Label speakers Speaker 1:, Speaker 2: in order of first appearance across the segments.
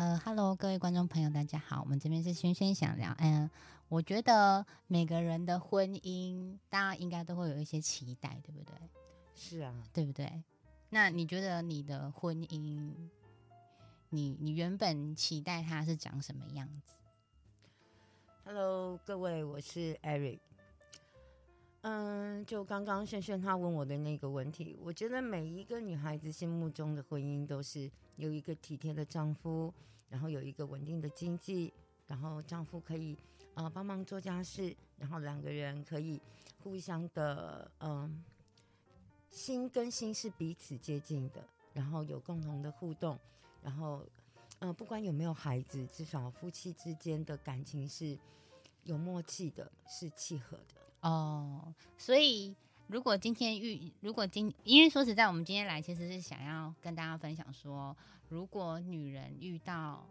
Speaker 1: 呃，Hello，各位观众朋友，大家好，我们这边是轩轩想聊。嗯，我觉得每个人的婚姻，大家应该都会有一些期待，对不对？
Speaker 2: 是啊，
Speaker 1: 对不对？那你觉得你的婚姻，你你原本期待它是长什么样子
Speaker 2: ？Hello，各位，我是 Eric。嗯，就刚刚轩轩他问我的那个问题，我觉得每一个女孩子心目中的婚姻都是有一个体贴的丈夫，然后有一个稳定的经济，然后丈夫可以呃帮忙做家事，然后两个人可以互相的嗯心跟心是彼此接近的，然后有共同的互动，然后嗯不管有没有孩子，至少夫妻之间的感情是有默契的，是契合的。
Speaker 1: 哦，所以如果今天遇，如果今，因为说实在，我们今天来其实是想要跟大家分享说，如果女人遇到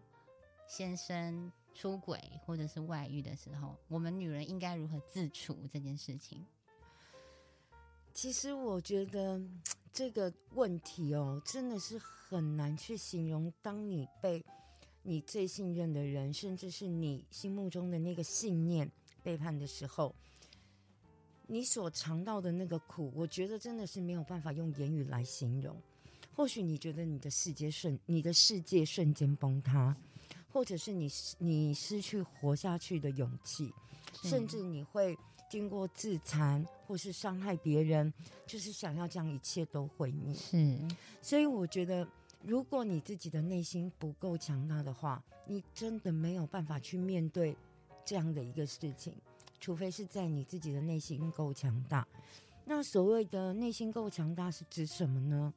Speaker 1: 先生出轨或者是外遇的时候，我们女人应该如何自处这件事情。
Speaker 2: 其实我觉得这个问题哦，真的是很难去形容。当你被你最信任的人，甚至是你心目中的那个信念背叛的时候。你所尝到的那个苦，我觉得真的是没有办法用言语来形容。或许你觉得你的世界瞬，你的世界瞬间崩塌，或者是你你失去活下去的勇气，甚至你会经过自残或是伤害别人，就是想要将一切都毁灭。
Speaker 1: 是，
Speaker 2: 所以我觉得，如果你自己的内心不够强大的话，你真的没有办法去面对这样的一个事情。除非是在你自己的内心够强大，那所谓的内心够强大是指什么呢？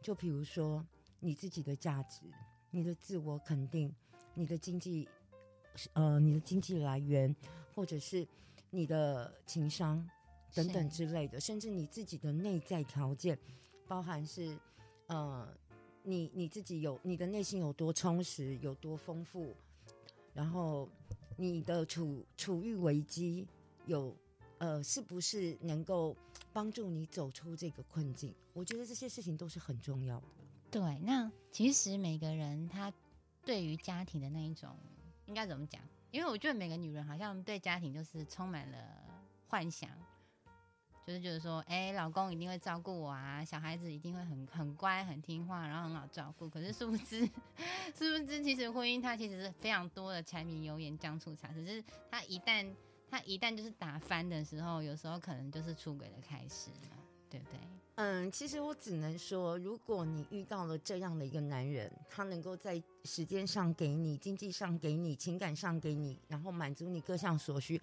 Speaker 2: 就比如说你自己的价值、你的自我肯定、你的经济，呃，你的经济来源，或者是你的情商等等之类的，甚至你自己的内在条件，包含是呃，你你自己有你的内心有多充实、有多丰富，然后。你的处处遇危机有呃，是不是能够帮助你走出这个困境？我觉得这些事情都是很重要的。
Speaker 1: 对，那其实每个人他对于家庭的那一种应该怎么讲？因为我觉得每个女人好像对家庭就是充满了幻想。就是觉得说，哎，老公一定会照顾我啊，小孩子一定会很很乖、很听话，然后很好照顾。可是殊不知，殊不知，其实婚姻它其实是非常多的柴米油盐酱醋茶。只是它一旦它一旦就是打翻的时候，有时候可能就是出轨的开始，对不对？
Speaker 2: 嗯，其实我只能说，如果你遇到了这样的一个男人，他能够在时间上给你、经济上给你、情感上给你，然后满足你各项所需。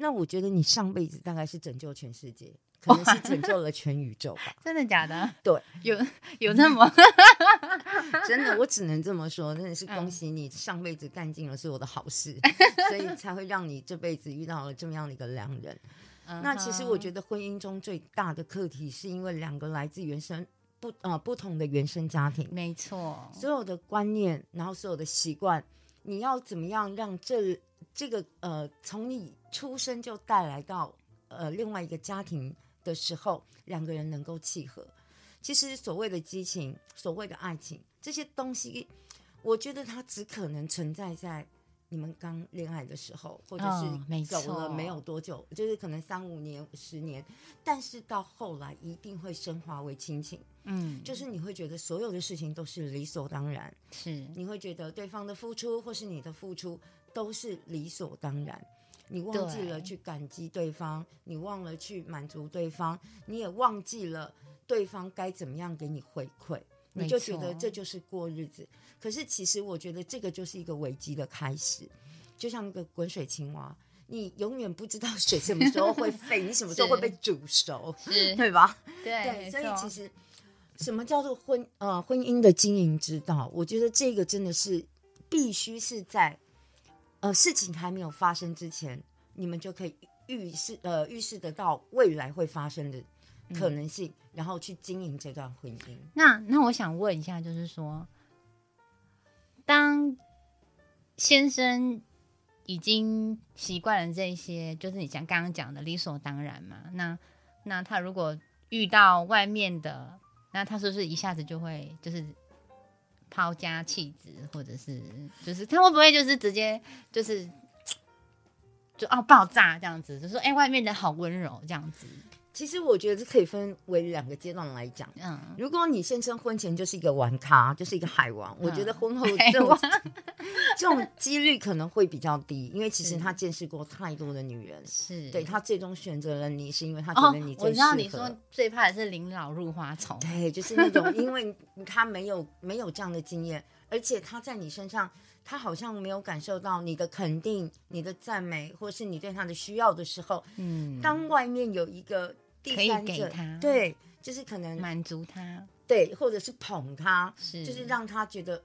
Speaker 2: 那我觉得你上辈子大概是拯救全世界，可能是 拯救了全宇宙吧？
Speaker 1: 真的假的？
Speaker 2: 对，
Speaker 1: 有有那么
Speaker 2: 真的，我只能这么说，真的是恭喜你上辈子干尽了所有的好事，所以才会让你这辈子遇到了这么样的一个良人。那其实我觉得婚姻中最大的课题，是因为两个来自原生不呃不同的原生家庭，
Speaker 1: 没错，
Speaker 2: 所有的观念，然后所有的习惯，你要怎么样让这这个呃从你。出生就带来到呃另外一个家庭的时候，两个人能够契合。其实所谓的激情，所谓的爱情，这些东西，我觉得它只可能存在在你们刚恋爱的时候，或者是走了没有多久，就是可能三五年、十年，但是到后来一定会升华为亲情。嗯，就是你会觉得所有的事情都是理所当然，
Speaker 1: 是
Speaker 2: 你会觉得对方的付出或是你的付出都是理所当然。你忘记了去感激对方，你忘了去满足对方，你也忘记了对方该怎么样给你回馈，你就觉得这就是过日子。可是其实我觉得这个就是一个危机的开始，就像那个滚水青蛙，你永远不知道水什么时候会沸，你什么时候会被煮熟，对吧？
Speaker 1: 对，
Speaker 2: 所以其实什么叫做婚呃婚姻的经营之道？我觉得这个真的是必须是在。呃，事情还没有发生之前，你们就可以预示呃预示得到未来会发生的可能性，然后去经营这段婚姻。
Speaker 1: 那那我想问一下，就是说，当先生已经习惯了这些，就是你像刚刚讲的理所当然嘛？那那他如果遇到外面的，那他是不是一下子就会就是抛家弃子，或者是就是他会不会就是直接就是就哦爆炸这样子，就说哎、外面的好温柔这样子，
Speaker 2: 其实我觉得可以分为两个阶段来讲。
Speaker 1: 嗯，
Speaker 2: 如果你先生婚前就是一个玩咖，就是一个海王，我觉得婚后
Speaker 1: 海
Speaker 2: 这种
Speaker 1: 王
Speaker 2: 这种几率可能会比较低，因为其实他见识过太多的女人，
Speaker 1: 是。
Speaker 2: 对他最终选择了你，是因为他觉
Speaker 1: 哦
Speaker 2: 得你，
Speaker 1: 我知。道你说最怕的是临老入花丛，
Speaker 2: 对，就是那种，因为他没有没有这样的经验，而且他在你身上，他好像没有感受到你的肯定、你的赞美，或是你对他的需要的时候，
Speaker 1: 嗯，
Speaker 2: 当外面有一个第三者，对，就是可能
Speaker 1: 满足他，
Speaker 2: 对，或者是捧他，
Speaker 1: 是
Speaker 2: 就是让他觉得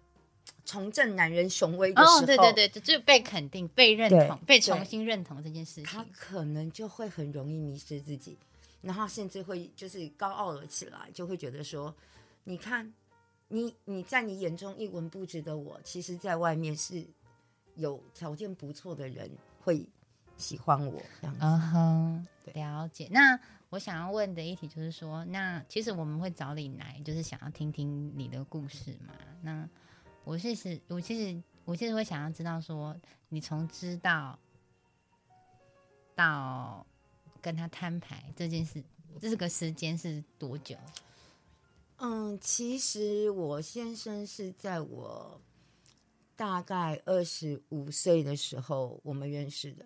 Speaker 2: 重振男人雄威的时候，
Speaker 1: 哦，对对对，就就被肯定、被认同、被重新认同这件事情
Speaker 2: 他
Speaker 1: 情，
Speaker 2: 可能就会很容易迷失自己，然后甚至会就是高傲了起来，就会觉得说，你看，你你在你眼中一文不值的我，其实在外面是有条件不错的人会喜欢我这样子。
Speaker 1: 嗯哼，
Speaker 2: 对
Speaker 1: 了解。那我想要问的一题就是说，那其实我们会找你来，就是想要听听你的故事嘛。那我其实，我其实，我其实会想要知道说，你从知道到跟他摊牌这件事，这个时间是多久？
Speaker 2: 嗯，其实我先生是在我大概二十五岁的时候我们认识的。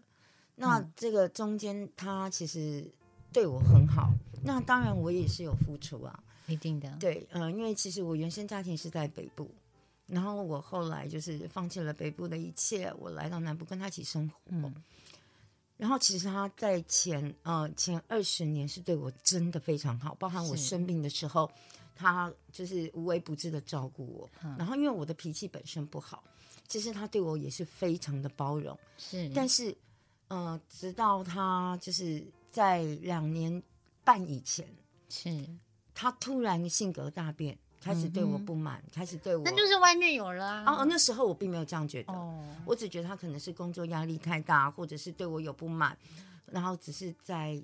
Speaker 2: 那
Speaker 1: 嗯
Speaker 2: 这个中间他其实对我很好，那当然我也是有付出啊。
Speaker 1: 一定的，
Speaker 2: 对，呃，因为其实我原生家庭是在北部，然后我后来就是放弃了北部的一切，我来到南部跟他一起生活。
Speaker 1: 嗯
Speaker 2: 然后其实他在前呃前二十年是对我真的非常好，包含我生病的时候，他就是无微不至的照顾我。
Speaker 1: 嗯
Speaker 2: 然后因为我的脾气本身不好，其实他对我也是非常的包容。
Speaker 1: 是，
Speaker 2: 但是，呃，直到他就是在两年半以前，
Speaker 1: 是，
Speaker 2: 他突然性格大变，开始对我不满，开始对我，
Speaker 1: 那就是外面有了啊。
Speaker 2: 哦，那时候我并没有这样觉得，
Speaker 1: 哦，
Speaker 2: 我只觉得他可能是工作压力太大，或者是对我有不满，然后只是在，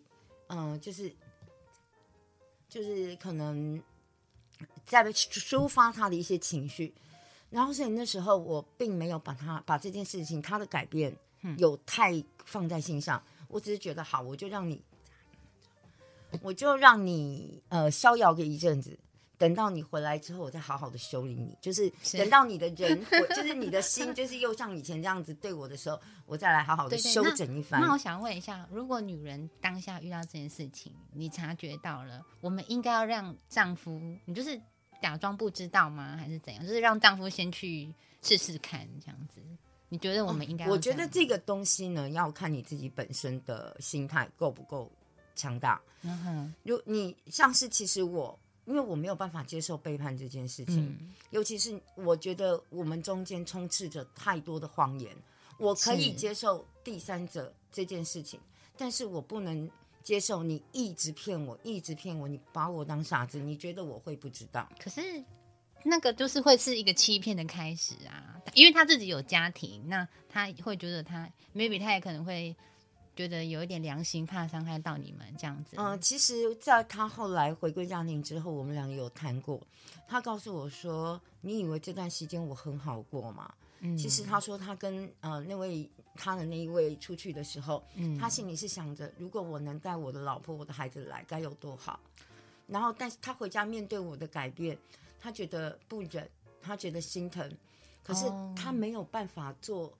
Speaker 2: 嗯、就是就是可能在抒发他的一些情绪，然后所以那时候我并没有把他把这件事情他的改变有太放在心上，我只是觉得好，我就让你，我就让你呃逍遥个一阵子。等到你回来之后，我再好好的修理你。就是
Speaker 1: 是
Speaker 2: 等到你的人回，就是你的心，就是又像以前这样子对我的时候，我再来好好的修整一番。
Speaker 1: 那我想问一下，如果女人当下遇到这件事情，你察觉到了，我们应该要让丈夫，你就是假装不知道吗？还是怎样？就是让丈夫先去试试看，这样子？你觉得我们应该
Speaker 2: 哦我觉得这个东西呢，要看你自己本身的心态够不够强大。
Speaker 1: 嗯哼，
Speaker 2: 如你像是其实我，因为我没有办法接受背叛这件事情，
Speaker 1: 嗯，
Speaker 2: 尤其是我觉得我们中间充斥着太多的谎言。我可以接受第三者这件事情，但是我不能接受你一直骗我，一直骗我，你把我当傻子，你觉得我会不知道？
Speaker 1: 可是那个就是会是一个欺骗的开始啊，因为他自己有家庭，那他会觉得他 maybe 他也可能会觉得有一点良心，怕伤害到你们这样子。
Speaker 2: 嗯、其实，在他后来回归家庭之后，我们两个有谈过。他告诉我说：“你以为这段时间我很好过吗？”
Speaker 1: 嗯
Speaker 2: 其实他说他跟呃那位他的那一位出去的时候，
Speaker 1: 嗯
Speaker 2: 他心里是想着，如果我能带我的老婆、我的孩子来，该有多好。然后，但是他回家面对我的改变，他觉得不忍，他觉得心疼，可是
Speaker 1: 哦
Speaker 2: 他没有办法做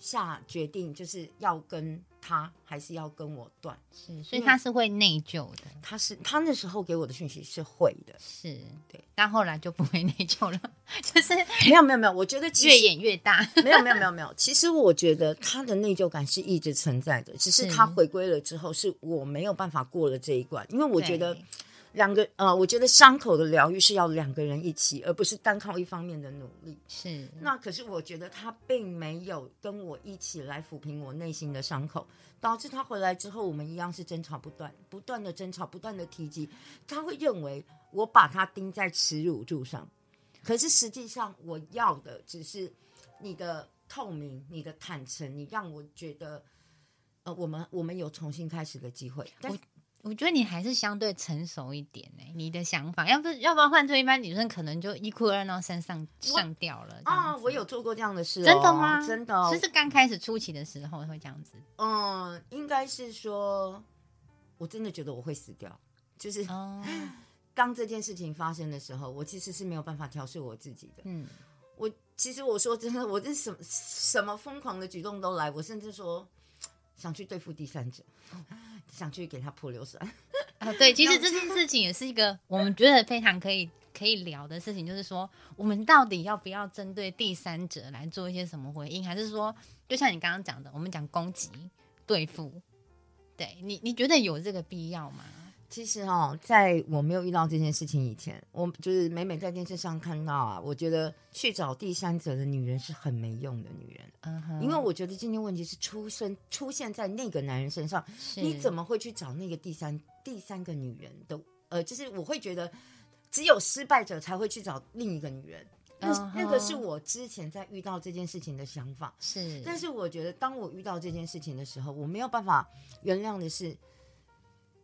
Speaker 2: 下决定，就是要跟他还是要跟我断。
Speaker 1: 是，所以他是会内疚的。
Speaker 2: 他是他那时候给我的讯息是会的，
Speaker 1: 是
Speaker 2: 对，
Speaker 1: 但后来就不会内疚了，就是
Speaker 2: 没有没有没有，我觉得其
Speaker 1: 越演越大。
Speaker 2: 没有没有没有没有，其实我觉得他的内疚感是一直存在的，只是
Speaker 1: 是
Speaker 2: 他回归了之后，是我没有办法过了这一关，因为我觉得
Speaker 1: 对
Speaker 2: 两个呃，我觉得伤口的疗愈是要两个人一起，而不是单靠一方面的努力。
Speaker 1: 是
Speaker 2: 那可是我觉得他并没有跟我一起来抚平我内心的伤口，导致他回来之后，我们一样是争吵不断，不断的争吵，不断的提及，他会认为我把他钉在耻辱柱上，可是实际上我要的只是你的透明、你的坦诚，你让我觉得，呃，我们我们有重新开始的机会。但
Speaker 1: 我觉得你还是相对成熟一点呢、你的想法，要不要不然换做一般女生，可能就一哭二闹三上上吊了
Speaker 2: 啊，我有做过这样的事、哦，
Speaker 1: 真的吗？
Speaker 2: 真的哦、
Speaker 1: 就是刚开始初期的时候会这样子
Speaker 2: 嗯，应该是说，我真的觉得我会死掉。就是
Speaker 1: 哦，
Speaker 2: 当这件事情发生的时候，我其实是没有办法调试我自己的。
Speaker 1: 嗯，
Speaker 2: 我其实我说真的，我这什么什么疯狂的举动都来，我甚至说想去对付第三者，想去给他泼硫酸。
Speaker 1: 啊，对，其实这件事情也是一个我们觉得非常可以可以聊的事情，就是说我们到底要不要针对第三者来做一些什么回应，还是说，就像你刚刚讲的，我们讲攻击对付，对你你觉得有这个必要吗？
Speaker 2: 其实哦，在我没有遇到这件事情以前，我就是每每在电视上看到啊，我觉得去找第三者的女人是很没用的女人，
Speaker 1: 嗯哼，
Speaker 2: 因为我觉得今天问题是出生出现在那个男人身上，你怎么会去找那个第三第三个女人的？呃，就是我会觉得只有失败者才会去找另一个女人。那、那个是我之前在遇到这件事情的想法，
Speaker 1: 是，
Speaker 2: 但是我觉得当我遇到这件事情的时候，我没有办法原谅的是，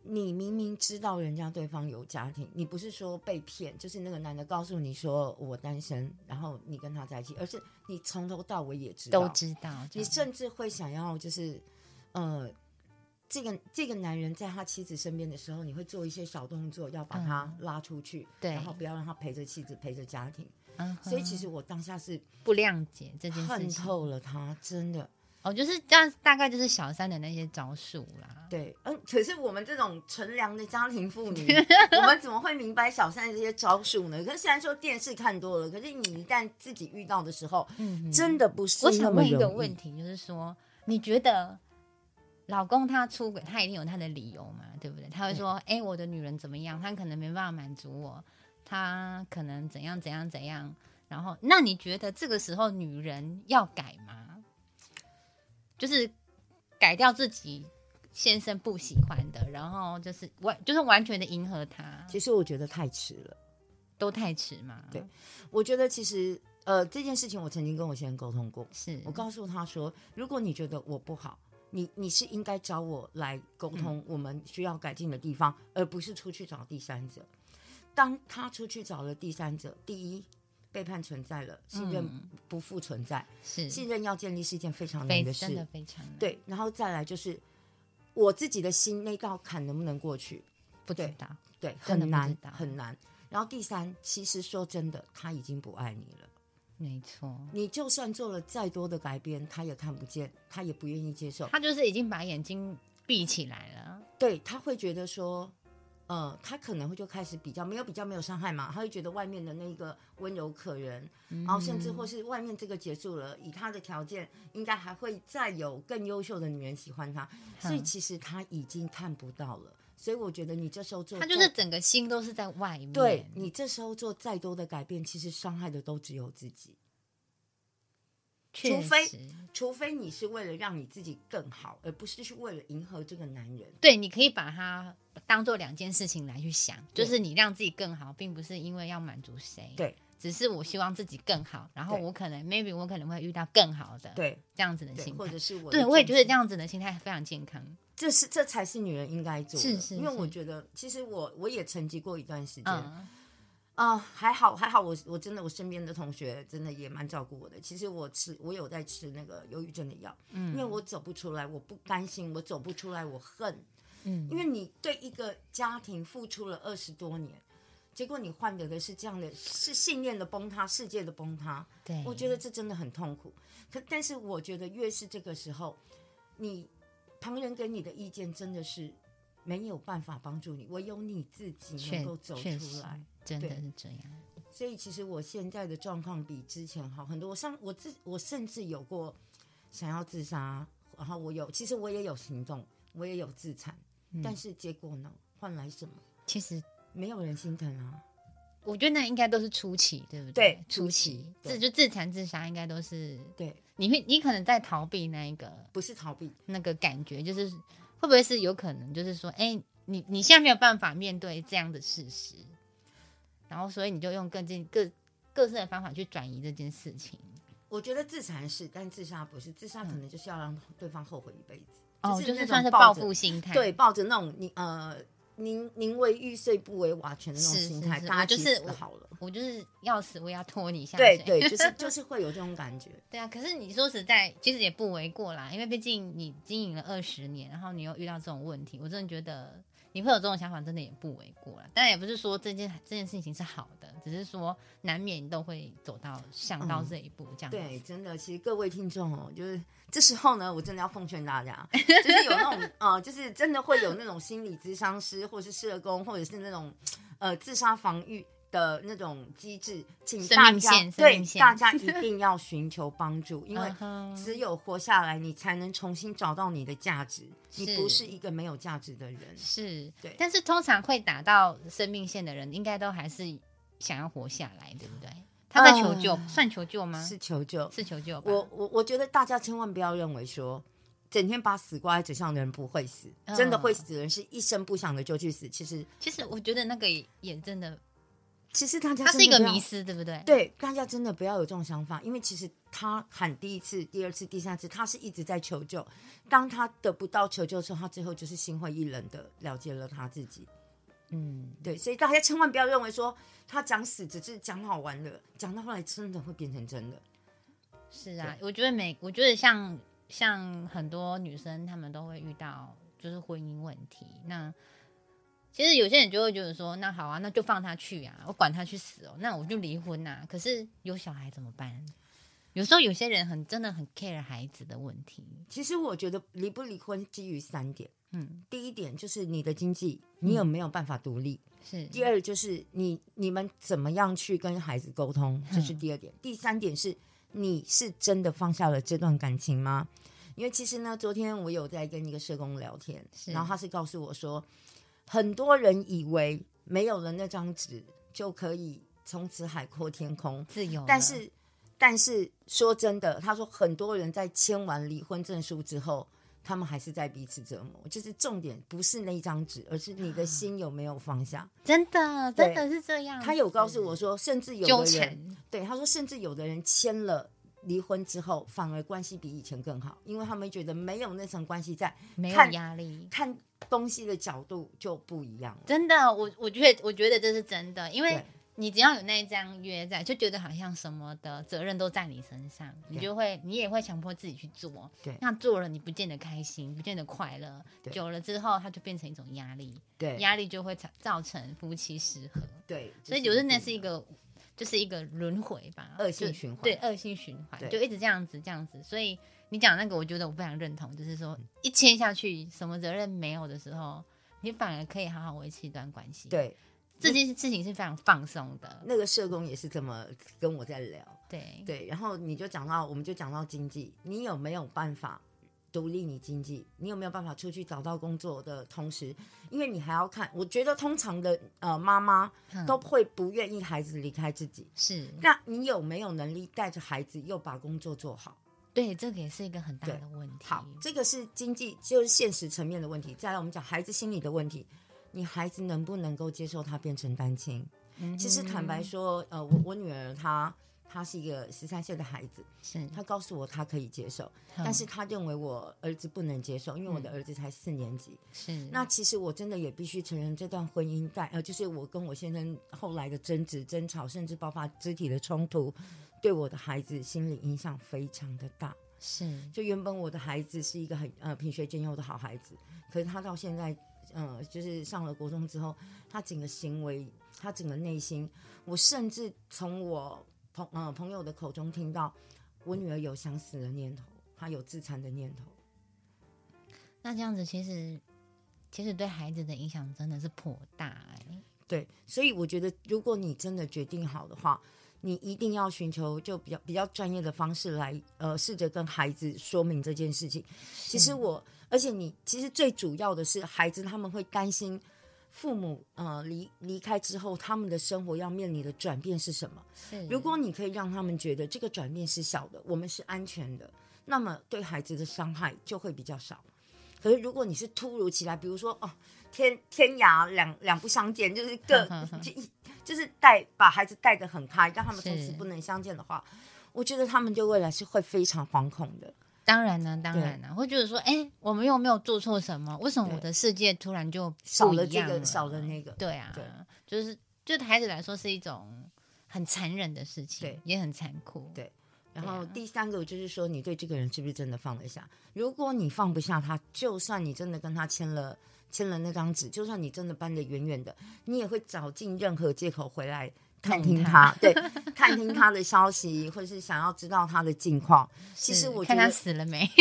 Speaker 2: 你明明知道人家对方有家庭，你不是说被骗，就是那个男的告诉你说我单身，然后你跟他在一起，而是你从头到尾也知道，
Speaker 1: 都知道，
Speaker 2: 你甚至会想要就是，呃，这个这个男人在他妻子身边的时候，你会做一些小动作，要把他拉出去，
Speaker 1: 对。
Speaker 2: 然后不要让他陪着妻子陪着家庭。
Speaker 1: 嗯
Speaker 2: 所以其实我当下是
Speaker 1: 不谅解这件事
Speaker 2: 恨，透了他，真的。
Speaker 1: 哦，就是这样，大概就是小三的那些招数啦。
Speaker 2: 对，嗯，可是我们这种纯良的家庭妇女，我们怎么会明白小三的这些招数呢？可是虽然说电视看多了，可是你一旦自己遇到的时候，
Speaker 1: 嗯，
Speaker 2: 真的不是
Speaker 1: 我想问一个问题，就是说，你觉得老公他出轨，他一定有他的理由嘛？对不对？他会说：“哎、我的女人怎么样？他可能没办法满足我，他可能怎样怎样怎样。”然后，那你觉得这个时候女人要改吗？就是改掉自己先生不喜欢的，然后就是完，就是完全的迎合他，
Speaker 2: 其实我觉得太迟了。
Speaker 1: 都太迟嘛？
Speaker 2: 对，我觉得其实呃这件事情，我曾经跟我先生沟通过，
Speaker 1: 是
Speaker 2: 我告诉他说，如果你觉得我不好。你你是应该找我来沟通我们需要改进的地方，而不是出去找第三者。当他出去找了第三者，第一背叛存在了，信任
Speaker 1: 嗯
Speaker 2: 不复存在，
Speaker 1: 是
Speaker 2: 信任要建立是一件非常难的事
Speaker 1: 真的
Speaker 2: 事。
Speaker 1: 非常难，
Speaker 2: 对，然后再来就是我自己的心那道坎能不能过去？
Speaker 1: 不知道
Speaker 2: 对，很难很难。然后第三，其实说真的，他已经不爱你了。
Speaker 1: 没错。
Speaker 2: 你就算做了再多的改变，他也看不见，他也不愿意接受。
Speaker 1: 他就是已经把眼睛闭起来了。
Speaker 2: 对他会觉得说，呃，他可能会就开始比较，没有比较没有伤害嘛，他会觉得外面的那个温柔可人，然后甚至或是外面这个结束了，以他的条件，应该还会再有更优秀的女人喜欢他，所以
Speaker 1: 嗯
Speaker 2: 其实他已经看不到了。所以我觉得你这时候做，
Speaker 1: 他就是整个心都是在外面。
Speaker 2: 对你这时候做再多的改变，其实伤害的都只有自己。
Speaker 1: 确
Speaker 2: 除非除非你是为了让你自己更好，而不是去为了迎合这个男人。
Speaker 1: 对，你可以把它当做两件事情来去想，就是你让自己更好，并不是因为要满足谁。
Speaker 2: 对，
Speaker 1: 只是我希望自己更好，然后我可能 maybe 我可能会遇到更好的，
Speaker 2: 对
Speaker 1: 这样子的，心态
Speaker 2: 或者。是我
Speaker 1: 对，我也觉得这样子的心态非常健康。
Speaker 2: 这是这才是女人应该做的。
Speaker 1: 是是
Speaker 2: 因为我觉得，其实我我也沉寂过一段时间啊、
Speaker 1: 嗯，
Speaker 2: 还好还好我，我真的我身边的同学真的也蛮照顾我的。其实我吃我有在吃那个忧郁症的药，
Speaker 1: 嗯
Speaker 2: 因为我走不出来，我不甘心，我走不出来，我恨。
Speaker 1: 嗯，
Speaker 2: 因为你对一个家庭付出了二十多年，结果你换得的是这样的，是信念的崩塌，世界的崩塌。
Speaker 1: 对，
Speaker 2: 我觉得这真的很痛苦。可但是我觉得越是这个时候，你旁人给你的意见真的是没有办法帮助你，唯有你自己能够走出来。
Speaker 1: 真的是这样。
Speaker 2: 所以其实我现在的状况比之前好很多。我上我自我甚至有过想要自杀，然后我有其实我也有行动，我也有自残，
Speaker 1: 嗯
Speaker 2: 但是结果呢，换来什么？
Speaker 1: 其实
Speaker 2: 没有人心疼啊。
Speaker 1: 我觉得那应该都是初期，对不
Speaker 2: 对
Speaker 1: 对
Speaker 2: 初期对
Speaker 1: 这就自残自杀，应该都是
Speaker 2: 对，
Speaker 1: 你会，你可能在逃避那一个
Speaker 2: 不是逃避，
Speaker 1: 那个感觉，就是会不会是有可能，就是说，哎、你你现在没有办法面对这样的事实，然后所以你就用更近各各式的方法去转移这件事情。
Speaker 2: 我觉得自残是，但自杀不是。自杀可能就是要让对方后悔一辈子。
Speaker 1: 哦，
Speaker 2: 就
Speaker 1: 就是算是报复心态，
Speaker 2: 对，抱着那种你呃宁宁为玉碎不为瓦全的那种心态，大家
Speaker 1: 就是我
Speaker 2: 好了。
Speaker 1: 我就是要死我也要拖你下水。
Speaker 2: 对对，就是 就是会有这种感觉。
Speaker 1: 对啊，可是你说实在，其实也不为过啦，因为毕竟你经营了二十年，然后你又遇到这种问题，我真的觉得你会有这种想法，真的也不为过了。当然也不是说这件这件事情是好的，只是说难免都会走到想到
Speaker 2: 嗯
Speaker 1: 这一步这样子。
Speaker 2: 对，真的，其实各位听众哦，就是这时候呢，我真的要奉劝大家，就是有那种 呃，就是真的会有那种心理咨商师，或者是社工，或者是那种呃自杀防御的那种机制，请大家对大家 一定要寻求帮助，因为只有活下来，你才能重新找到你的价值。你不是一个没有价值的人。
Speaker 1: 是，
Speaker 2: 对
Speaker 1: 但是通常会打到生命线的人，应该都还是想要活下来，对不对？他在求救，
Speaker 2: 呃
Speaker 1: 算求救吗？
Speaker 2: 是求救，
Speaker 1: 是求救。
Speaker 2: 我我我觉得大家千万不要认为说，整天把死挂在嘴上的人不会死，真的会死的人是一声不响的就去死。其实
Speaker 1: 其实我觉得那个也也真的，
Speaker 2: 其实大家
Speaker 1: 它是一个迷思，对不对？
Speaker 2: 对，大家真的不要有这种想法，因为其实他喊第一次、第二次、第三次，他是一直在求救。当他得不到求救的时候，他最后就是心灰意冷的了结了他自己。
Speaker 1: 嗯，
Speaker 2: 对，所以大家千万不要认为说他讲死只是讲好玩的，讲到后来真的会变成真的。
Speaker 1: 是啊，我觉得每我觉得像像很多女生，她们都会遇到就是婚姻问题。那其实有些人就会觉得说，那好啊，那就放他去啊，我管他去死哦，那我就离婚呐、可是有小孩怎么办？有时候有些人很真的很 care 孩子的问题。
Speaker 2: 其实我觉得离不离婚基于三点，
Speaker 1: 嗯，
Speaker 2: 第一点就是你的经济，你有没有办法独立？
Speaker 1: 是
Speaker 2: 第二就是你你们怎么样去跟孩子沟通，这是
Speaker 1: 嗯
Speaker 2: 第二点。第三点是你是真的放下了这段感情吗？因为其实呢，昨天我有在跟一个社工聊天，然后他是告诉我说，很多人以为没有了那张纸就可以从此海阔天空，
Speaker 1: 自由，
Speaker 2: 但是但是说真的，他说很多人在签完离婚证书之后。他们还是在彼此折磨，就是重点不是那张纸，而是你的心有没有放下。
Speaker 1: 真的真的是这样。
Speaker 2: 他有告诉我说，甚至有
Speaker 1: 纠
Speaker 2: 的人，对他说，甚至有的人签了离婚之后，反而关系比以前更好，因为他们觉得没有那层关系在，
Speaker 1: 没有压力。
Speaker 2: 看东西的角度就不一样了。
Speaker 1: 真的，我我觉得我觉得这是真的，因为你只要有那一张约在，就觉得好像什么的责任都在你身上，你就会你也会强迫自己去做。
Speaker 2: 对
Speaker 1: 那做了你不见得开心，不见得快乐，久了之后它就变成一种压力，
Speaker 2: 对
Speaker 1: 压力就会造造成夫妻失和。
Speaker 2: 对，
Speaker 1: 所以
Speaker 2: 就
Speaker 1: 就是那是一个，就是一个轮回吧，
Speaker 2: 恶性循环
Speaker 1: 对，恶性循环，
Speaker 2: 对
Speaker 1: 就一直这样子，这样子。所以你讲那个，我觉得我非常认同，就是说一签下去，什么责任没有的时候，你反而可以好好维持一段关系。，
Speaker 2: 对
Speaker 1: 这件事情是非常放松的。
Speaker 2: 那个社工也是这么跟我在聊。
Speaker 1: 对，
Speaker 2: 对，然后你就讲到，我们就讲到经济，你有没有办法独立你经济？你有没有办法出去找到工作的同时，因为你还要看，我觉得通常的呃妈妈
Speaker 1: 嗯
Speaker 2: 都会不愿意孩子离开自己。
Speaker 1: 是，
Speaker 2: 那你有没有能力带着孩子又把工作做好？
Speaker 1: 对，这个也是一个很大的问题。
Speaker 2: 好，这个是经济，就是现实层面的问题。再来，我们讲孩子心理的问题，你孩子能不能够接受他变成单亲？
Speaker 1: 嗯
Speaker 2: 其实坦白说，呃，我我女儿她她是一个十三岁的孩子，
Speaker 1: 是，
Speaker 2: 他告诉我他可以接受，
Speaker 1: 嗯。
Speaker 2: 但是他认为我儿子不能接受，因为我的儿子才四年级。
Speaker 1: 是。
Speaker 2: 那其实我真的也必须承认，这段婚姻带呃，就是我跟我先生后来的争执、争吵，甚至爆发肢体的冲突，对我的孩子心理影响非常的大。
Speaker 1: 是。
Speaker 2: 就原本我的孩子是一个很呃品学兼优的好孩子，可是他到现在呃就是上了国中之后，他整个行为，他整个内心，我甚至从我朋呃朋友的口中听到，我女儿有想死的念头，她有自残的念头。
Speaker 1: 那这样子，其实其实对孩子的影响真的是颇大哎、
Speaker 2: 对，所以我觉得，如果你真的决定好的话，你一定要寻求就比较比较专业的方式来，呃，试着跟孩子说明这件事情。其实我，而且你其实最主要的是，孩子他们会担心父母呃离离开之后，他们的生活要面临的转变是什么。
Speaker 1: 是，
Speaker 2: 如果你可以让他们觉得这个转变是小的，我们是安全的，那么对孩子的伤害就会比较少。可是如果你是突如其来，比如说哦，天天涯两两不相见，就是各 就是带把孩子带得很开，让他们从此不能相见的话，我觉得他们对未来是会非常惶恐的。
Speaker 1: 当然呢，当然呢，会觉得说，哎，我们又没有做错什么，为什么我的世界突然就
Speaker 2: 少
Speaker 1: 了
Speaker 2: 这个，少了那个？
Speaker 1: 对啊，对就是对孩子来说是一种很残忍的事情，
Speaker 2: 对，
Speaker 1: 也很残酷。
Speaker 2: 对，然后第三个就是说，你对这个人是不是真的放得下？如果你放不下他，就算你真的跟他签了签了那张纸，就算你真的搬得远远的，你也会找尽任何借口回来。探听他，对，探听他的消息，或者是想要知道他的近况。其实我觉得
Speaker 1: 他死了没？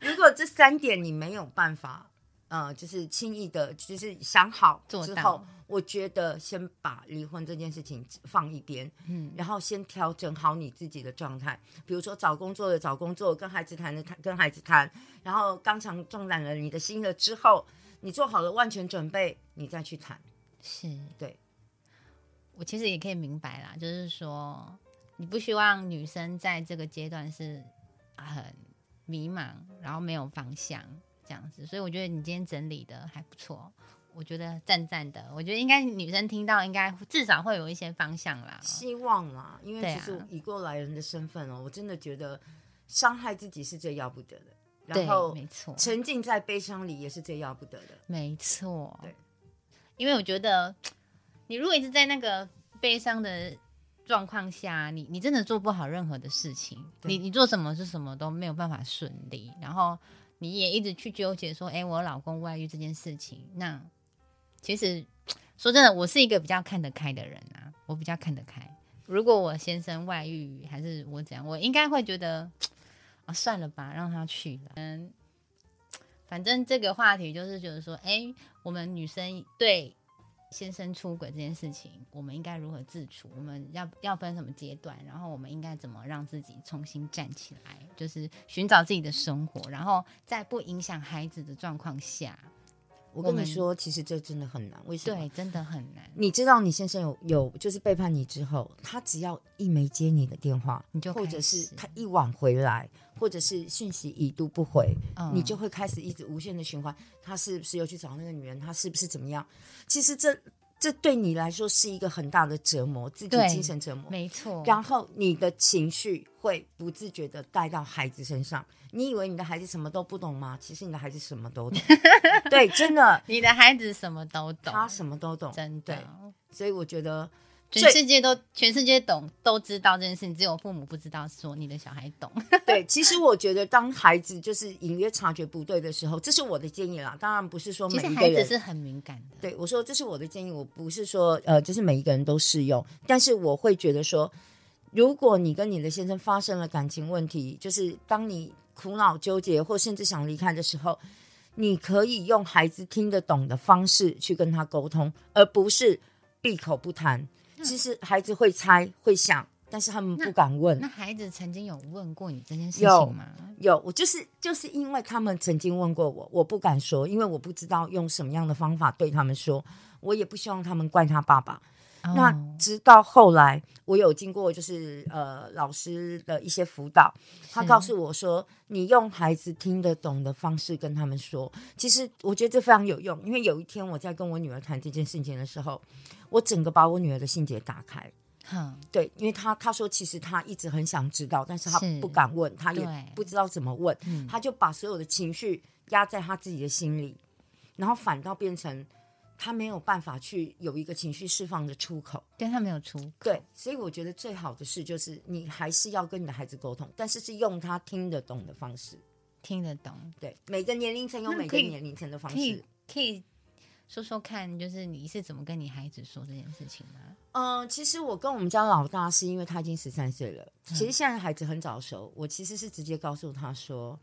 Speaker 2: 如果这三点你没有办法，呃，就是轻易的，就是想好之后，我觉得先把离婚这件事情放一边，嗯，然后先调整好你自己的状态。比如说找工作的找工作，跟孩子谈的谈，跟孩子谈，然后刚强壮胆了你的心了之后，你做好了万全准备，你再去谈。
Speaker 1: 是。
Speaker 2: 对，
Speaker 1: 我其实也可以明白啦，就是说，你不希望女生在这个阶段是很迷茫，然后没有方向这样子，所以我觉得你今天整理的还不错，我觉得赞赞的，我觉得应该女生听到应该至少会有一些方向啦，
Speaker 2: 希望啦，因为其实以过来人的身份哦，我真的觉得伤害自己是最要不得的，然后
Speaker 1: 没错，
Speaker 2: 沉浸在悲伤里也是最要不得的，
Speaker 1: 没错，
Speaker 2: 对。
Speaker 1: 因为我觉得，你如果一直在那个悲伤的状况下，你你真的做不好任何的事情。你你做什么是什么都没有办法顺利，然后你也一直去纠结说：“哎，我老公外遇这件事情。”那其实说真的，我是一个比较看得开的人啊，我比较看得开。如果我先生外遇，还是我怎样，我应该会觉得 啊，算了吧，让他去了。嗯。反正这个话题就是觉得说，哎，我们女生对先生出轨这件事情，我们应该如何自处？我们要要分什么阶段？然后我们应该怎么让自己重新站起来？就是寻找自己的生活，然后在不影响孩子的状况下。
Speaker 2: 我跟你说，其实这真的很难。为什么？
Speaker 1: 对，真的很难。
Speaker 2: 你知道，你先生有有就是背叛你之后，他只要一没接你的电话，
Speaker 1: 你就
Speaker 2: 或者是他一晚回来，或者是讯息已读不回，你就会开始一直无限的循环。他是不是又去找那个女人？他是不是怎么样？其实这。这对你来说是一个很大的折磨，自己精神折磨，
Speaker 1: 没错。
Speaker 2: 然后你的情绪会不自觉的带到孩子身上。你以为你的孩子什么都不懂吗？其实你的孩子什么都懂。对，真的，
Speaker 1: 你的孩子什么都懂，
Speaker 2: 他什么都懂，
Speaker 1: 真的。
Speaker 2: 所以我觉得。
Speaker 1: 全世界都全世界懂都知道这件事情，只有父母不知道，说你的小孩懂。
Speaker 2: 对，其实我觉得当孩子就是隐约察觉不对的时候，这是我的建议啦。当然不是说每一个
Speaker 1: 孩子是很敏感的。
Speaker 2: 对，我说这是我的建议，我不是说呃，就是每一个人都适用。但是我会觉得说，如果你跟你的先生发生了感情问题，就是当你苦恼纠结或甚至想离开的时候，你可以用孩子听得懂的方式去跟他沟通，而不是闭口不谈。其实孩子会猜会想，但是他们不敢问。
Speaker 1: 那孩子曾经有问过你这件事情吗？
Speaker 2: 有，我就是就是因为他们曾经问过我，我不敢说，因为我不知道用什么样的方法对他们说，我也不希望他们怪他爸爸。那直到后来，我有经过就是呃老师的一些辅导，他告诉我说，你用孩子听得懂的方式跟他们说，其实我觉得这非常有用。因为有一天我在跟我女儿谈这件事情的时候，我整个把我女儿的心结打开。嗯，对，因为他他说其实他一直很想知道，但是他不敢问，他也不知道怎么问，他就把所有的情绪压在他自己的心里，然后反倒变成。他没有办法去有一个情绪释放的出口，
Speaker 1: 对他没有出。
Speaker 2: 对，所以我觉得最好的事就是你还是要跟你的孩子沟通，但是是用他听得懂的方式，
Speaker 1: 听得懂。
Speaker 2: 对，每个年龄层有每个年龄层的方式。
Speaker 1: 可以说说看，就是你是怎么跟你孩子说这件事情吗？
Speaker 2: 嗯，其实我跟我们家老大是因为他已经十三岁了，其实现在孩子很早熟，我其实是直接告诉他说。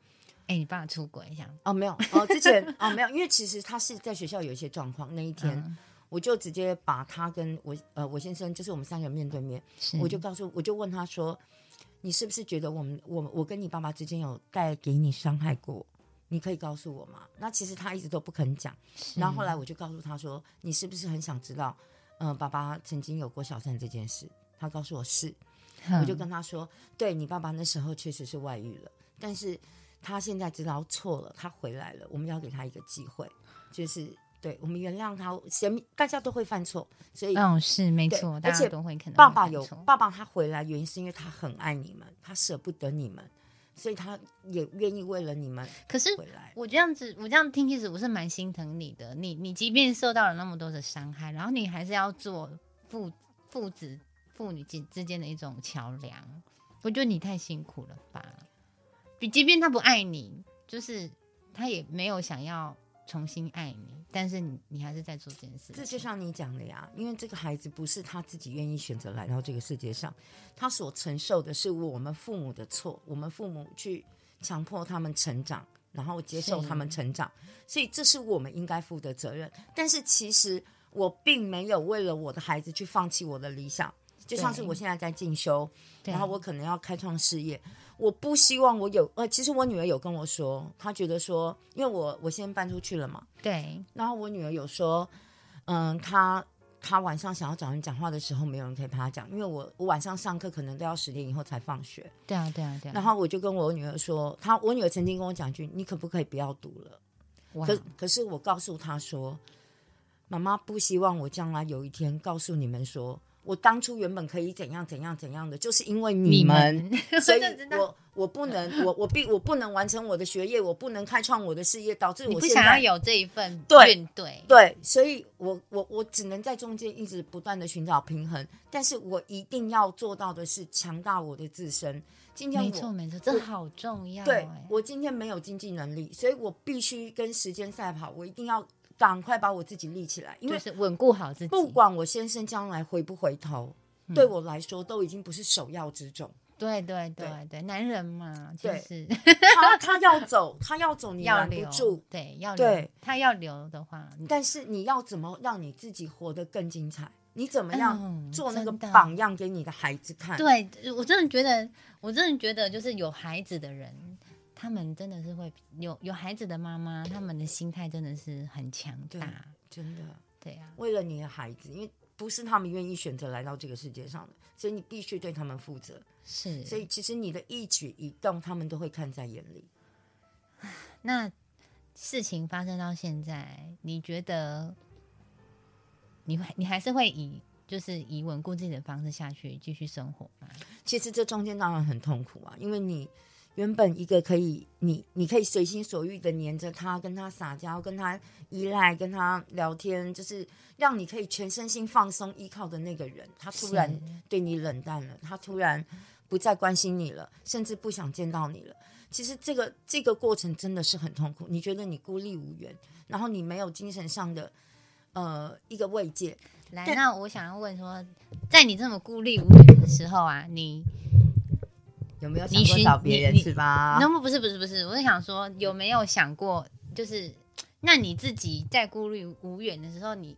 Speaker 1: 哎，你爸出轨一下？
Speaker 2: 哦，没有哦，之前哦没有，因为其实他是在学校有一些状况。那一天，我就直接把他跟我呃我先生，就是我们三个人面对面，我就告诉，我就问他说：“你是不是觉得我们我我跟你爸爸之间有带给你伤害过？你可以告诉我吗？”那其实他一直都不肯讲。然后后来我就告诉他说：“你是不是很想知道？嗯，爸爸曾经有过小三这件事？”他告诉我是，我就跟他说：“对你爸爸那时候确实是外遇了，但是。”他现在知道错了，他回来了，我们要给他一个机会，就是对，我们原谅他，谁大家都会犯错，所以
Speaker 1: 嗯，是没错，大家都会可能
Speaker 2: 爸爸有爸爸他回来，原因是因为他很爱你们，他舍不得你们，所以他也愿意为了你们
Speaker 1: 可是。我这样子，我这样听，其实我是蛮心疼你的。你你即便受到了那么多的伤害，然后你还是要做父父子父女之之间的一种桥梁。我觉得你太辛苦了吧？比即便他不爱你，就是他也没有想要重新爱你，但是你你还是在做这件事情。
Speaker 2: 这就像你讲的呀，因为这个孩子不是他自己愿意选择来到这个世界上，他所承受的是我们父母的错，我们父母去强迫他们成长，然后接受他们成长，所以这是我们应该负的责任。但是其实我并没有为了我的孩子去放弃我的理想，就像是我现在在进修，然后我可能要开创事业，我不希望我有呃，其实我女儿有跟我说，她觉得说，因为我我先搬出去了嘛，
Speaker 1: 对
Speaker 2: 然后我女儿有说，嗯，她她晚上想要找人讲话的时候，没有人可以陪她讲，因为我我晚上上课可能都要十点以后才放学。
Speaker 1: 对啊对啊对啊。
Speaker 2: 然后我就跟我女儿说，她我女儿曾经跟我讲一句，你可不可以不要读了？可可是我告诉她说，妈妈不希望我将来有一天告诉你们说。我当初原本可以怎样怎样怎样的，就是因为你
Speaker 1: 你
Speaker 2: 们，所以我我不能，我我必我不能完成我的学业，我不能开创我的事业，导致我不
Speaker 1: 想要有这一份
Speaker 2: 对
Speaker 1: 怨怼，
Speaker 2: 对，所以我我我只能在中间一直不断的寻找平衡，但是我一定要做到的是强大我的自身。今天
Speaker 1: 没错没错，这好重要
Speaker 2: 对
Speaker 1: 哎。
Speaker 2: 我今天没有经济能力，所以我必须跟时间赛跑，我一定要赶快把我自己立起来，因为
Speaker 1: 就是稳固好自己，
Speaker 2: 不管我先生将来回不回头，
Speaker 1: 嗯
Speaker 2: 对我来说都已经不是首要之重。
Speaker 1: 对对对
Speaker 2: 对
Speaker 1: 对，男人嘛，就是
Speaker 2: 他他要走，他要走，你
Speaker 1: 要留
Speaker 2: 拦不住。，
Speaker 1: 对，要留，他要留的话，
Speaker 2: 但是你要怎么让你自己活得更精彩？你怎么样
Speaker 1: 嗯
Speaker 2: 做那个榜样给你的孩子看？
Speaker 1: 对我真的觉得，我真的觉得，就是有孩子的人，他们真的是会有有孩子的妈妈，他们的心态真的是很强
Speaker 2: 对
Speaker 1: 大，
Speaker 2: 真的。
Speaker 1: 对啊，
Speaker 2: 为了你的孩子，因为不是他们愿意选择来到这个世界上的，所以你必须对他们负责。
Speaker 1: 是，
Speaker 2: 所以其实你的一举一动，他们都会看在眼里。
Speaker 1: 那事情发生到现在，你觉得你会你还是会以就是以稳固自己的方式下去继续生活吗？
Speaker 2: 其实这中间当然很痛苦啊，因为你原本一个可以你你可以随心所欲的黏着他，跟他撒娇，跟他依赖，跟他聊天，就是让你可以全身心放松依靠的那个人，他突然对你冷淡了，他突然不再关心你了，甚至不想见到你了。其实这个这个过程真的是很痛苦，你觉得你孤立无援，然后你没有精神上的呃一个慰藉，
Speaker 1: 来，那我想要问说，在你这么孤立无援的时候啊，你
Speaker 2: 有没有
Speaker 1: 你寻
Speaker 2: 想过找别人是吧？
Speaker 1: 那么不是不是不是，我是想说，有没有想过，就是那你自己在孤立无援的时候，你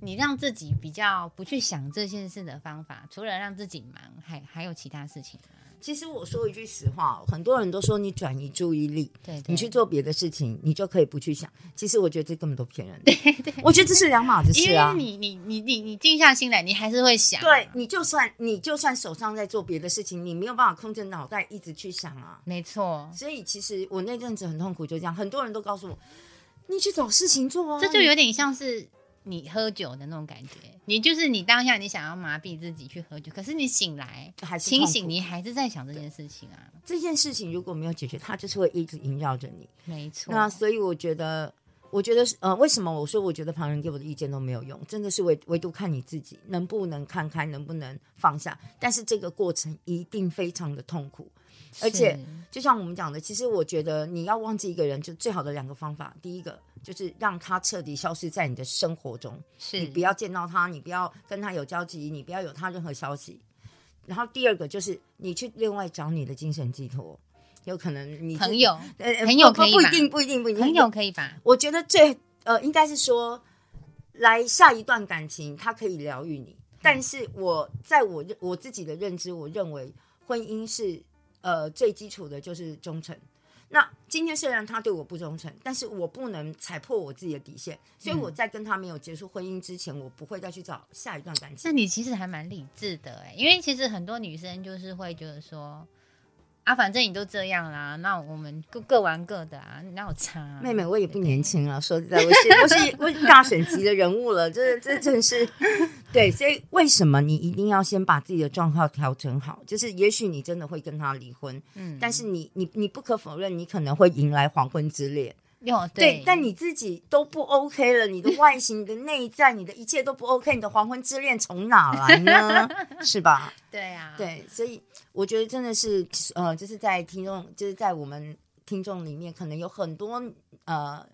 Speaker 1: 你让自己比较不去想这件事的方法，除了让自己忙，还还有其他事情吗？
Speaker 2: 其实我说一句实话，很多人都说你转移注意力，
Speaker 1: 对，对
Speaker 2: 你去做别的事情，你就可以不去想。其实我觉得这根本都骗人的。我觉得这是两码子
Speaker 1: 因
Speaker 2: 事啊
Speaker 1: 为。你你你你你静下心来，你还是会想，
Speaker 2: 对，你就算你就算手上在做别的事情，你没有办法控制脑袋一直去想啊。
Speaker 1: 没错，
Speaker 2: 所以其实我那阵子很痛苦，就这样，很多人都告诉我，你去找事情做啊。
Speaker 1: 这就有点像是你喝酒的那种感觉，你就是你当下你想要麻痹自己去喝酒，可是你醒来
Speaker 2: 你还是
Speaker 1: 清醒，你还是在想这件事情啊，
Speaker 2: 这件事情如果没有解决，它就是会一直萦绕着你。
Speaker 1: 没错，
Speaker 2: 那所以我觉得，我觉得是呃，为什么我说我觉得旁人给我的意见都没有用，真的是唯唯独看你自己能不能看开，能不能放下。但是这个过程一定非常的痛苦，而且就像我们讲的，其实我觉得你要忘记一个人，就最好的两个方法，第一个就是让他彻底消失在你的生活中，
Speaker 1: 是
Speaker 2: 你不要见到他，你不要跟他有交集，你不要有他任何消息。然后第二个就是你去另外找你的精神寄托，有可能你
Speaker 1: 朋友，
Speaker 2: 呃呃
Speaker 1: 朋友
Speaker 2: 不不不一定不一定不一定
Speaker 1: 朋友可以吧？
Speaker 2: 我觉得最呃，应该是说，来下一段感情，它可以疗愈你。但是我在我认我自己的认知，我认为婚姻是呃最基础的就是忠诚。那今天虽然他对我不忠诚，但是我不能踩破我自己的底线，所以我在跟他没有结束婚姻之前，我不会再去找下一段感情。
Speaker 1: 那你其实还蛮理智的哎，因为其实很多女生就是会觉得说啊，反正你都这样啦，那我们各各玩各的啊，哪有差、啊？
Speaker 2: 妹妹，我也不年轻了，说实在，我是我是我是大神级的人物了，这这真是对，所以为什么你一定要先把自己的状况调整好？就是也许你真的会跟他离婚，
Speaker 1: 嗯，
Speaker 2: 但是你你你不可否认，你可能会迎来黄昏之恋。
Speaker 1: 有
Speaker 2: 对，但你自己都不 OK 了，你的外形、你的内在、你的一切都不 OK，你的黄昏之恋从哪来呢？是吧？
Speaker 1: 对啊，
Speaker 2: 对，所以我觉得真的是呃，就是在听众，就是在我们听众里面，可能有很多呃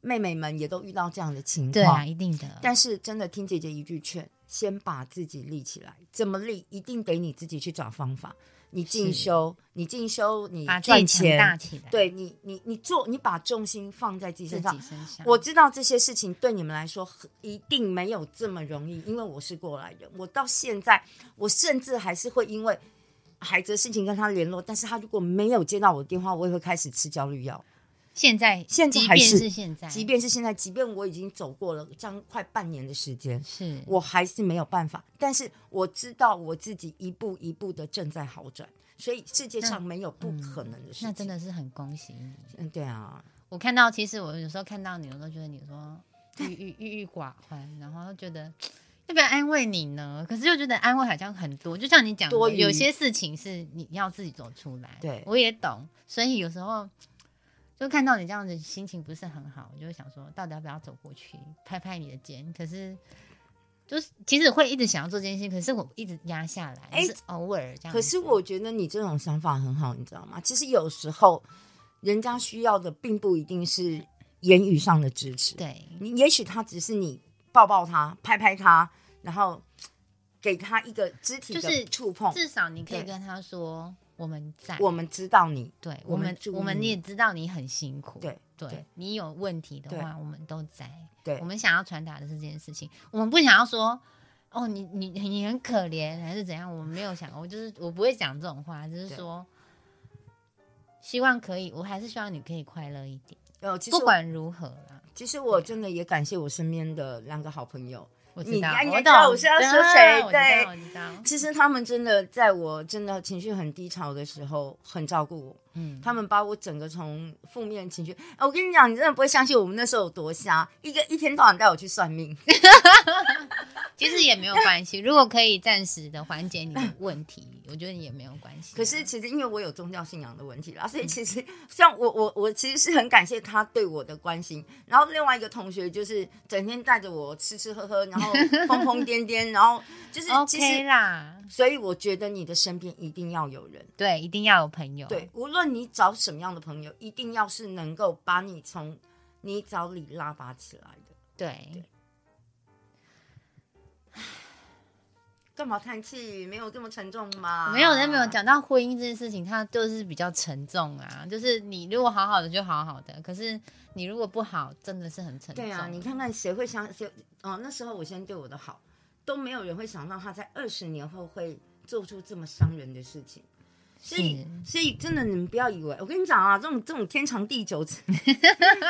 Speaker 2: 妹妹们也都遇到这样的情况。
Speaker 1: 对啊，一定的。
Speaker 2: 但是真的听姐姐一句劝，先把自己立起来。怎么立？一定得你自己去找方法。你进修，你进修，你赚钱，
Speaker 1: 大起来，
Speaker 2: 对你，你你做，你把重心放在自己身上。
Speaker 1: 身上。
Speaker 2: 我知道这些事情对你们来说一定没有这么容易，因为我是过来人。我到现在，我甚至还是会因为孩子的事情跟他联络，但是他如果没有接到我的电话，我也会开始吃焦虑药。
Speaker 1: 现在，
Speaker 2: 现在还是
Speaker 1: 是现在，
Speaker 2: 即便是现在，即便我已经走过了将快半年的时间，
Speaker 1: 是
Speaker 2: 我还是没有办法。但是我知道我自己一步一步的正在好转，所以世界上没有不可能的事情。
Speaker 1: 那真的是很恭喜你。
Speaker 2: 嗯，对啊，
Speaker 1: 我看到，其实我有时候看到你，我都觉得你说郁郁郁郁寡欢，然后觉得要不要安慰你呢？可是又觉得安慰好像很多，就像你讲有些事情是你要自己走出来。
Speaker 2: 对
Speaker 1: 我也懂，所以有时候就看到你这样子心情不是很好，我就会想说，到底要不要走过去拍拍你的肩？可是。就是其实会一直想要做这件事情，可是我一直压下来，
Speaker 2: 哎
Speaker 1: 就是偶尔这样。
Speaker 2: 可是我觉得你这种想法很好，你知道吗？其实有时候人家需要的并不一定是言语上的支持，
Speaker 1: 对
Speaker 2: 你也许他只是你抱抱他、拍拍他，然后给他一个肢体
Speaker 1: 就是
Speaker 2: 的触碰。
Speaker 1: 至少你可以跟他说我们在，
Speaker 2: 我们知道你，
Speaker 1: 对
Speaker 2: 我
Speaker 1: 我们我们也知道你很辛苦，
Speaker 2: 对
Speaker 1: 对
Speaker 2: 对。
Speaker 1: 你有问题的话，我们都在。
Speaker 2: 对。
Speaker 1: 我们想要传达的是这件事情，我们不想要说哦，你你你很可怜还是怎样，我们没有想，我就是我不会讲这种话，就是说希望可以，我还是希望你可以快乐一点，
Speaker 2: 呃，其实
Speaker 1: 不管如何啦。
Speaker 2: 其实我真的也感谢我身边的两个好朋友，
Speaker 1: 我知道，
Speaker 2: 你应该知道我是要说谁对其实他们真的在我真的情绪很低潮的时候很照顾我。
Speaker 1: 嗯，
Speaker 2: 他们把我整个从负面情绪，哎我跟你讲，你真的不会相信我们那时候有多瞎，一个一天到晚带我去算命，
Speaker 1: 其实也没有关系，如果可以暂时的缓解你的问题，我觉得也没有关系啊。
Speaker 2: 可是其实因为我有宗教信仰的问题啦，所以其实像我我我其实是很感谢他对我的关心。然后另外一个同学就是整天带着我吃吃喝喝，然后疯疯癫癫，然后就是 其
Speaker 1: OK
Speaker 2: 实，
Speaker 1: 啦，
Speaker 2: 所以我觉得你的身边一定要有人。
Speaker 1: 对，一定要有朋友。
Speaker 2: 对，无论你找什么样的朋友，一定要是能够把你从泥沼里拉拔起来的。
Speaker 1: 对，
Speaker 2: 干嘛叹气？没有这么沉重吗？
Speaker 1: 没有人没有。讲到婚姻这件事情，它就是比较沉重啊。就是你如果好好的就好好的，可是你如果不好，真的是很沉重。
Speaker 2: 对啊，你看看谁会想谁？哦，那时候我先对我的好，都没有人会想到他在二十年后会做出这么伤人的事情。所以，所以真的，你们不要以为我跟你讲啊，这种这种天长地久，只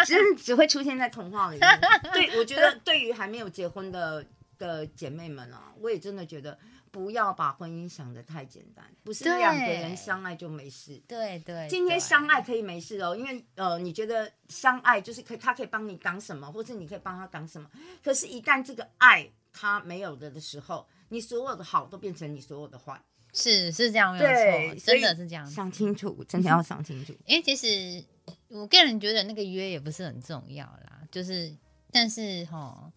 Speaker 2: 只只会出现在童话里面。对，我觉得对于还没有结婚的的姐妹们啊，我也真的觉得不要把婚姻想得太简单，不是两个人相爱就没事。
Speaker 1: 对对，
Speaker 2: 今天相爱可以没事哦，因为呃，你觉得相爱就是可以，他可以帮你挡什么，或者你可以帮他挡什么。可是，一旦这个爱他没有了的时候，你所有的好都变成你所有的坏。
Speaker 1: 是是这样没有，错，真的是这样。
Speaker 2: 想清楚，真的要想清楚。
Speaker 1: 因为其实我个人觉得那个约也不是很重要啦，就是但是哈，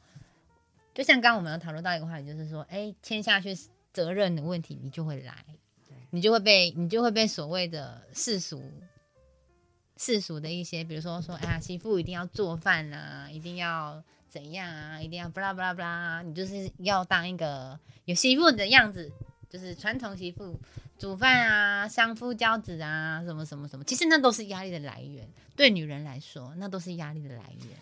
Speaker 1: 就像刚刚我们有讨论到一个话题，就是说，哎，签下去责任的问题，你就会来，你就会被你就会被所谓的世俗世俗的一些，比如说说，哎呀，媳妇一定要做饭啊，一定要怎样啊，一定要巴拉巴拉巴拉，你就是要当一个有媳妇的样子，就是传统媳妇。煮饭啊，相夫教子啊，什么什么什么，其实那都是压力的来源。对女人来说，那都是压力的来源。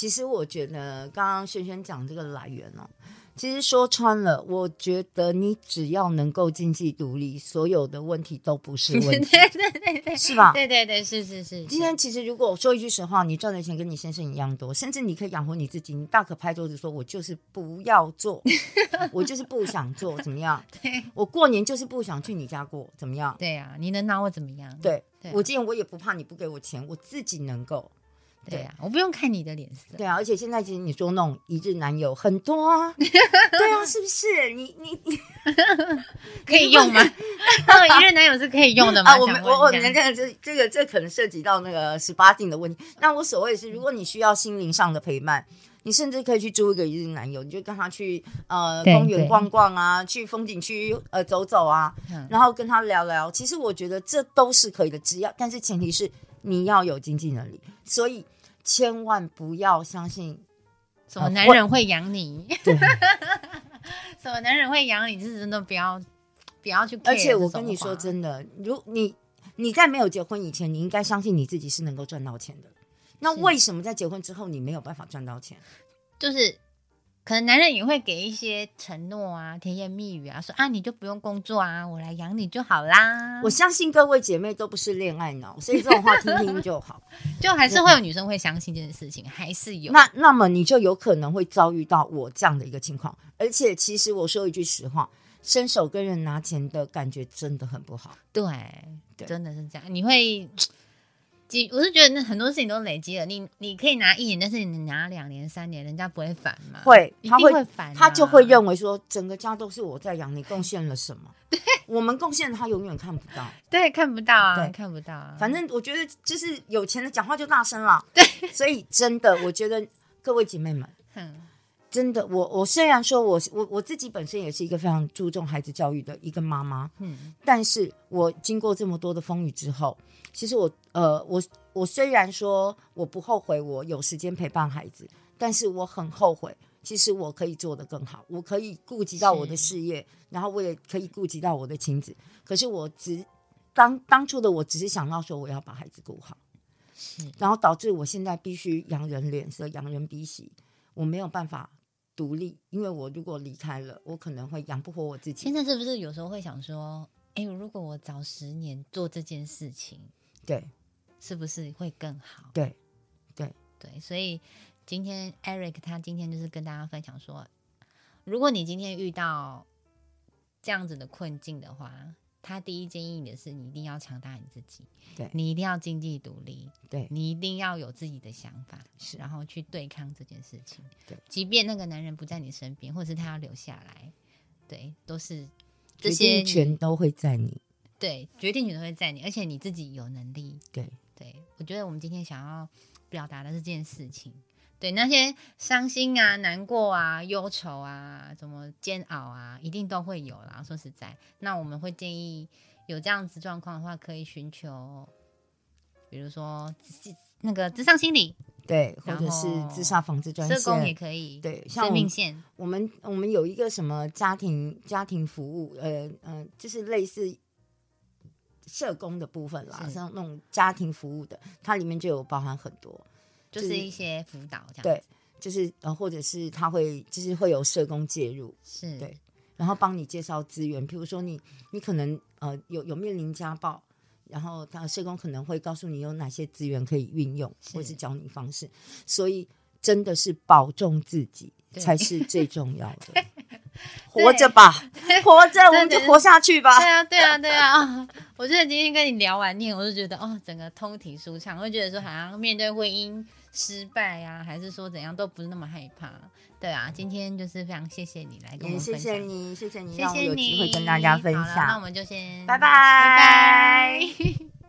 Speaker 2: 其实我觉得刚刚轩轩讲这个来源哦，其实说穿了，我觉得你只要能够经济独立，所有的问题都不是 问题，
Speaker 1: 对对对对，
Speaker 2: 是吧？
Speaker 1: 对对对，是是是。
Speaker 2: 今天其实如果我说一句实话，你赚的钱跟你先生一样多，甚至你可以养活你自己，你大可拍桌子说：“我就是不要做，我就是不想做，怎么样？
Speaker 1: 对
Speaker 2: 我过年就是不想去你家过，怎么样？
Speaker 1: 对啊，你能拿我怎么样？
Speaker 2: 对我今天我也不怕你不给我钱，我自己能够。
Speaker 1: 对啊，我不用看你的脸色。
Speaker 2: 对啊，而且现在其实你说那种一日男友很多啊，对啊，是不是？你你你
Speaker 1: 可以用吗？那 一日男友是可以用的吗？
Speaker 2: 啊，我们我我们这个这这个这可能涉及到那个十八禁的问题。那我所谓是，如果你需要心灵上的陪伴，你甚至可以去租一个一日男友，你就跟他去呃公园逛逛啊，去风景区呃走走啊，
Speaker 1: 嗯
Speaker 2: 然后跟他聊聊。其实我觉得这都是可以的，只要但是前提是你要有经济能力，所以千万不要相信
Speaker 1: 什么男人会养你？什么男人会养你？是真的不要不要去
Speaker 2: 而且我跟你说真的，如你你在没有结婚以前，你应该相信你自己是能够赚到钱的。那为什么在结婚之后你没有办法赚到钱？
Speaker 1: 就是可能男人也会给一些承诺啊、甜言蜜语啊，说啊你就不用工作啊，我来养你就好啦。
Speaker 2: 我相信各位姐妹都不是恋爱脑，所以这种话听听就好。
Speaker 1: 就还是会有女生会相信这件事情，还是有。
Speaker 2: 那那么你就有可能会遭遇到我这样的一个情况。而且其实我说一句实话，伸手跟人拿钱的感觉真的很不好。
Speaker 1: 对，
Speaker 2: 对
Speaker 1: 真的是这样。你会，积，我是觉得那很多事情都累积了。你你可以拿一年，但是你拿两年、三年，人家不会烦吗？
Speaker 2: 会，
Speaker 1: 一定
Speaker 2: 他会
Speaker 1: 会烦啊、
Speaker 2: 他就会认为说整个家都是我在养，你贡献了什么？对我们贡献他永远看不到。
Speaker 1: 对看不到啊，
Speaker 2: 对
Speaker 1: 看不到啊。
Speaker 2: 反正我觉得就是有钱的讲话就大声了。对，所以真的，我觉得各位姐妹们，
Speaker 1: 哼
Speaker 2: 真的，我我虽然说我我我自己本身也是一个非常注重孩子教育的一个妈妈，
Speaker 1: 嗯，
Speaker 2: 但是我经过这么多的风雨之后，其实我呃我我虽然说我不后悔我有时间陪伴孩子，但是我很后悔。其实我可以做得更好，我可以顾及到我的事业，然后我也可以顾及到我的亲子。可是我只当当初的我只是想到说我要把孩子顾好，
Speaker 1: 是
Speaker 2: 然后导致我现在必须养人脸色，养人鼻息，我没有办法独立，因为我如果离开了，我可能会养不活我自己
Speaker 1: 现。在是不是有时候会想说，哎、如果我早十年做这件事情，
Speaker 2: 对
Speaker 1: 是不是会更好？
Speaker 2: 对
Speaker 1: 对，对所以今天 Eric 他今天就是跟大家分享说，如果你今天遇到这样子的困境的话，他第一建议你的是，你一定要强大你自己，
Speaker 2: 对
Speaker 1: 你一定要经济独立，
Speaker 2: 对
Speaker 1: 你一定要有自己的想法，
Speaker 2: 是
Speaker 1: 然后去对抗这件事情。
Speaker 2: 对，
Speaker 1: 即便那个男人不在你身边，或者是他要留下来，对，都是这
Speaker 2: 决
Speaker 1: 些你
Speaker 2: 定权都会在你。
Speaker 1: 对决定权都会在你，而且你自己有能力。
Speaker 2: 对
Speaker 1: 对，我觉得我们今天想要表达的是这件事情。对那些伤心啊、难过啊、忧愁啊、什么煎熬啊，一定都会有啦。说实在，那我们会建议有这样子状况的话，可以寻求，比如说那个智商心理
Speaker 2: 对，或者是自杀防治专
Speaker 1: 社工也。可以，
Speaker 2: 对，像
Speaker 1: 生命线
Speaker 2: 我们我们有一个什么家庭家庭服务，呃呃，就是类似社工的部分啦，
Speaker 1: 是
Speaker 2: 像那种家庭服务的，它里面就有包含很多。
Speaker 1: 就是一些辅导这样。
Speaker 2: 对，就是呃，或者是他会就是会有社工介入，
Speaker 1: 是，
Speaker 2: 对然后帮你介绍资源，比如说你你可能呃有有面临家暴，然后他社工可能会告诉你有哪些资源可以运用，
Speaker 1: 是
Speaker 2: 或是教你方式，所以真的是保重自己才是最重要的。活着吧，活着，我们就活下去吧
Speaker 1: 对。啊，对啊，对啊！啊，我觉得今天跟你聊完念，我就觉得哦，整个通体舒畅，会觉得说好像面对婚姻失败啊，还是说怎样都不是那么害怕。对啊，今天就是非常谢谢你来跟我们分享，
Speaker 2: 谢你，谢谢你
Speaker 1: 谢谢你有
Speaker 2: 机会跟大家分
Speaker 1: 享那我
Speaker 2: 享。
Speaker 1: 们就先
Speaker 2: 拜拜
Speaker 1: 拜拜。